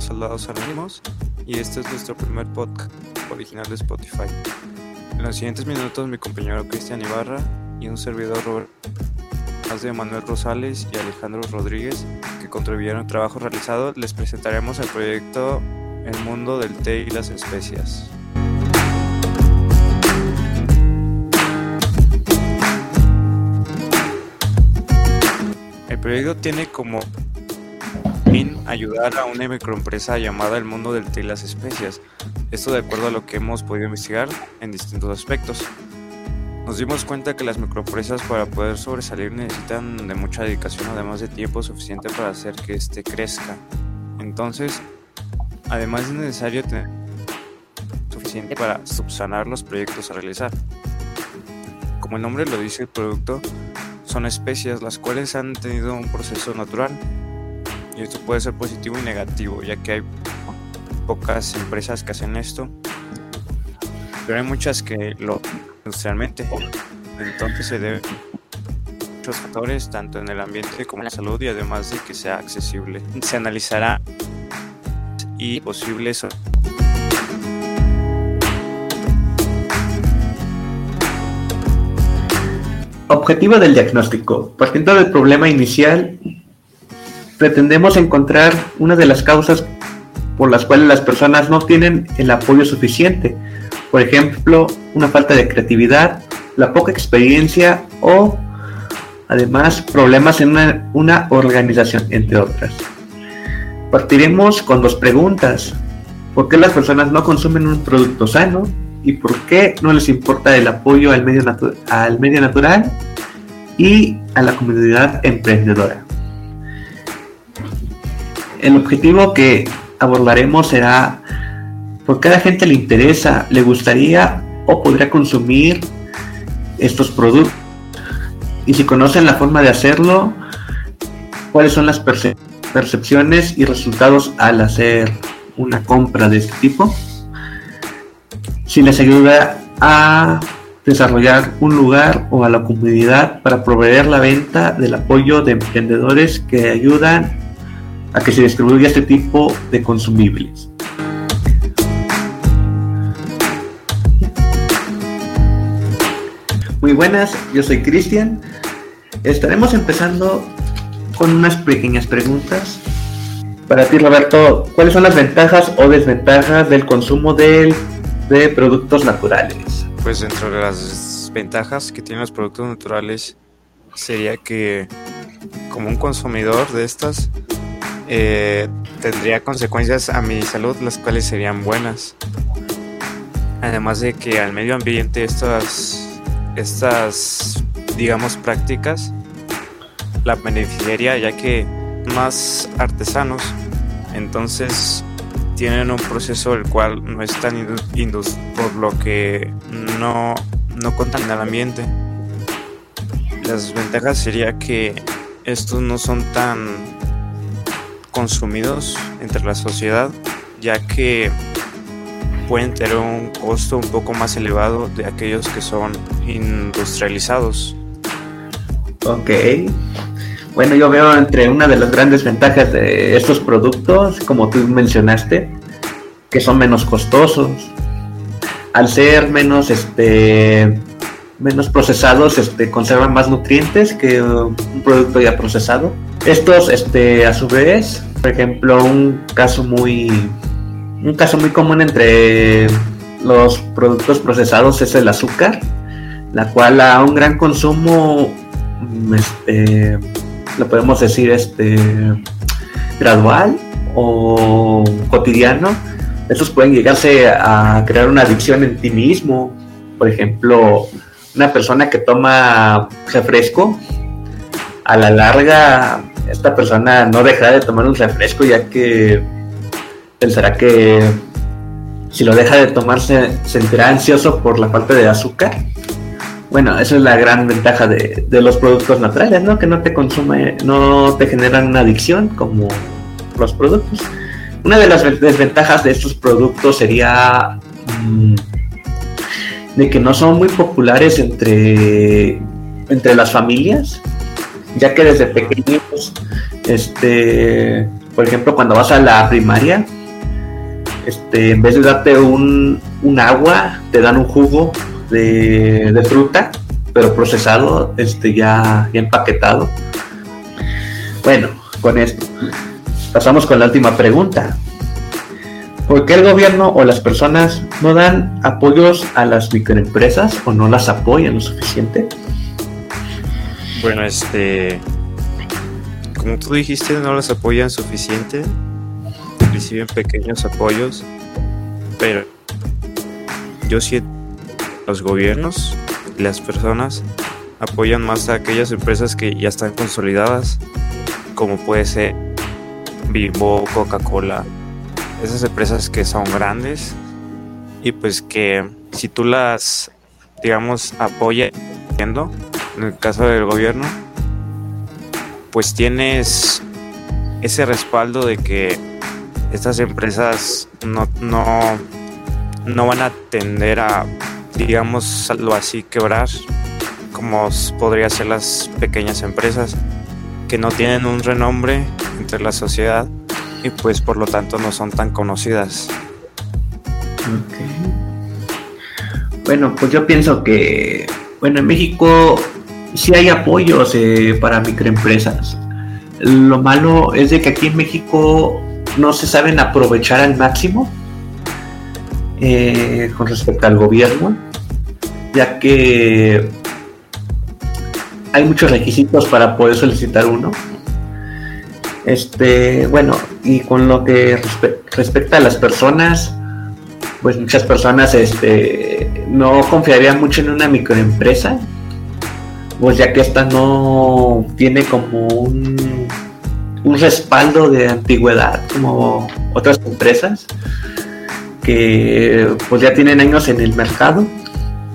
los soldados anónimos y este es nuestro primer podcast original de Spotify. En los siguientes minutos mi compañero Cristian Ibarra y un servidor más de Manuel Rosales y Alejandro Rodríguez, que contribuyeron al trabajo realizado, les presentaremos el proyecto El mundo del té y las especias. El proyecto tiene como ayudar a una microempresa llamada El Mundo del Té y las Especias. Esto de acuerdo a lo que hemos podido investigar en distintos aspectos. Nos dimos cuenta que las microempresas para poder sobresalir necesitan de mucha dedicación además de tiempo suficiente para hacer que éste crezca. Entonces, además es necesario tener suficiente para subsanar los proyectos a realizar. Como el nombre lo dice el producto, son especias las cuales han tenido un proceso natural y esto puede ser positivo y negativo, ya que hay pocas empresas que hacen esto, pero hay muchas que lo industrialmente. Entonces se debe muchos factores, tanto en el ambiente como en la salud, y además de que sea accesible. Se analizará y posibles Objetivo del diagnóstico. Partiendo del problema inicial, pretendemos encontrar una de las causas por las cuales las personas no tienen el apoyo suficiente. Por ejemplo, una falta de creatividad, la poca experiencia o además problemas en una, organización, entre otras. Partiremos con dos preguntas. ¿Por qué las personas no consumen un producto sano? ¿Y por qué no les importa el apoyo al medio, al medio natural y a la comunidad emprendedora? El objetivo que abordaremos será por qué a la gente le interesa, le gustaría o podría consumir estos productos. Y si conocen la forma de hacerlo, cuáles son las percepciones y resultados al hacer una compra de este tipo. Si les ayuda a desarrollar un lugar o a la comunidad para proveer la venta del apoyo de emprendedores que ayudan a que se distribuya este tipo de consumibles. Muy buenas, yo soy Cristian. Estaremos empezando con unas pequeñas preguntas. Para ti, Roberto, ¿cuáles son las ventajas o desventajas del consumo de, de productos naturales? Pues entre las ventajas que tienen los productos naturales sería que como un consumidor de estas eh, tendría consecuencias a mi salud, las cuales serían buenas. Además de que al medio ambiente estas, estas digamos, prácticas la beneficiaría ya que más artesanos, entonces tienen un proceso el cual no es tan indus por lo que no, no contamina el ambiente. Las ventajas sería que estos no son tan consumidos entre la sociedad, ya que pueden tener un costo un poco más elevado de aquellos que son industrializados. Ok. Bueno, yo veo entre una de las grandes ventajas de estos productos, como tú mencionaste, que son menos costosos. Al ser menos este menos procesados, este conservan más nutrientes que un producto ya procesado estos, este, a su vez, por ejemplo, un caso muy, un caso muy común entre los productos procesados es el azúcar, la cual a un gran consumo, este, lo podemos decir, este, gradual o cotidiano, estos pueden llegarse a crear una adicción en ti mismo. Por ejemplo, una persona que toma refresco, a la larga esta persona no dejará de tomar un refresco ya que pensará que si lo deja de tomar se sentirá ansioso por la falta de azúcar. Bueno, esa es la gran ventaja de, los productos naturales, ¿no? Que no te consume, no te generan una adicción como los productos. Una de las desventajas de estos productos sería mm, de que no son muy populares entre, entre las familias ya que desde pequeños, este, por ejemplo, cuando vas a la primaria, este, en vez de darte un, un agua, te dan un jugo de, de fruta, pero procesado, este, ya, ya empaquetado. Bueno, con esto pasamos con la última pregunta. ¿Por qué el gobierno o las personas no dan apoyos a las microempresas o no las apoyan lo suficiente? Bueno, este, como tú dijiste, no las apoyan suficiente, reciben pequeños apoyos, pero yo siento los gobiernos y las personas apoyan más a aquellas empresas que ya están consolidadas, como puede ser Vivo, Coca-Cola, esas empresas que son grandes y pues que si tú las, digamos, apoyas, en el caso del gobierno, pues tienes ese respaldo de que estas empresas no, no, no van a tender a, digamos, lo así, quebrar, como podría ser las pequeñas empresas que no tienen un renombre entre la sociedad y pues por lo tanto no son tan conocidas. Bueno, pues yo pienso que, bueno, en México sí hay apoyos eh, para microempresas. Lo malo es de que aquí en México no se saben aprovechar al máximo eh, con respecto al gobierno, ya que hay muchos requisitos para poder solicitar uno este, bueno, y con lo que respecta a las personas, pues muchas personas este, no confiarían mucho en una microempresa, pues ya que esta no tiene como un, un respaldo de antigüedad como otras empresas que pues ya tienen años en el mercado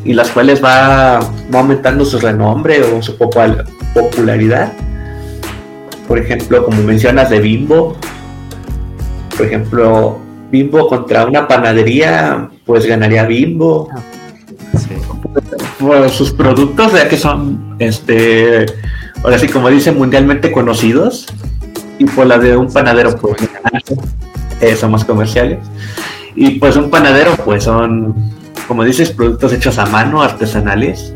y las cuales va, va aumentando su renombre o su popularidad por ejemplo, como mencionas de Bimbo, por ejemplo, Bimbo contra una panadería, pues ganaría Bimbo. Por sus productos, ya que son, este, ahora sí, como dicen, mundialmente conocidos. Y por la de un panadero, pues eh, son más comerciales. Y pues un panadero, pues son, como dices, productos hechos a mano, artesanales.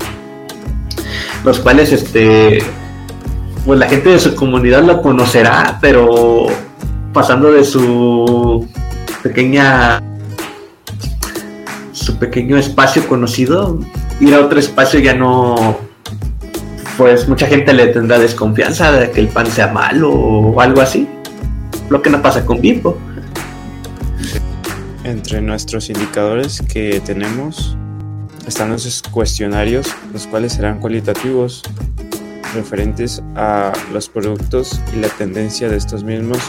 Los cuales, este, pues la gente de su comunidad lo conocerá, pero pasando de su pequeña su pequeño espacio conocido, ir a otro espacio ya no pues mucha gente le tendrá desconfianza de que el pan sea malo o algo así. Lo que no pasa con Bimbo. Entre nuestros indicadores que tenemos están los cuestionarios, los cuales serán cualitativos referentes a los productos y la tendencia de estos mismos,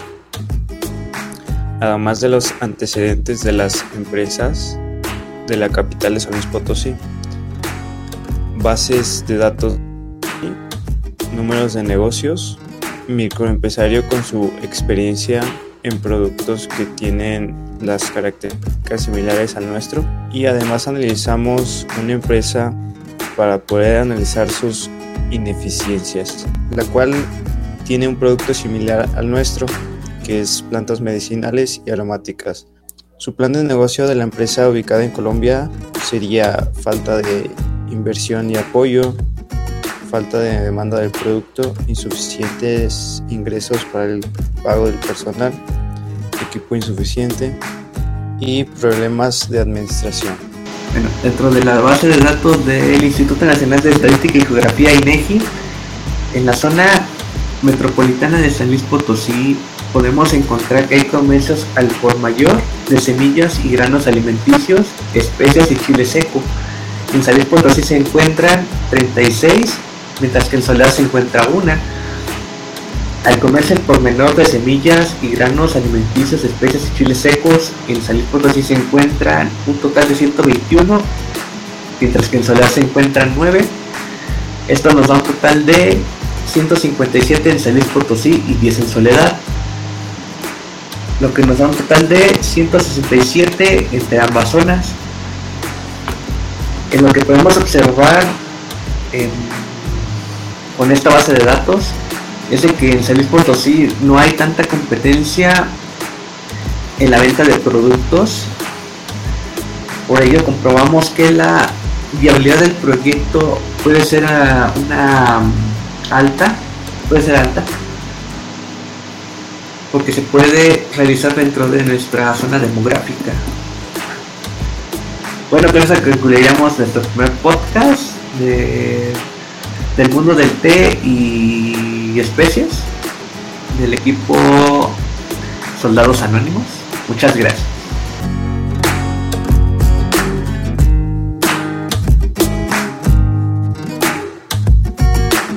además de los antecedentes de las empresas de la capital de San Luis Potosí, bases de datos, números de negocios, microempresario con su experiencia en productos que tienen las características similares al nuestro. Y además analizamos una empresa para poder analizar sus ineficiencias, la cual tiene un producto similar al nuestro, que es plantas medicinales y aromáticas. Su plan de negocio de la empresa ubicada en Colombia sería falta de inversión y apoyo, falta de demanda del producto, insuficientes ingresos para el pago del personal, equipo insuficiente y problemas de administración. Bueno, dentro de la base de datos del Instituto Nacional de Estadística y Geografía INEGI, en la zona metropolitana de San Luis Potosí podemos encontrar que hay comercios al por mayor de semillas y granos alimenticios, especias y chile seco. En San Luis Potosí se encuentran 36, mientras que en Soledad se encuentra una. Al comerse el por menor de semillas y granos alimenticios, especias y chiles secos, en San Potosí se encuentran un total de 121, mientras que en Soledad se encuentran 9. Esto nos da un total de 157 en San Luis Potosí y 10 en Soledad, lo que nos da un total de 167 entre ambas zonas. En lo que podemos observar con esta base de datos es de que en San Luis Potosí no hay tanta competencia en la venta de productos. Por ello comprobamos que la viabilidad del proyecto puede ser ah, una alta, puede ser alta, porque se puede realizar dentro de nuestra zona demográfica. Bueno, con eso concluiríamos nuestro primer podcast de, del mundo del té y especies del equipo Soldados Anónimos. Muchas gracias.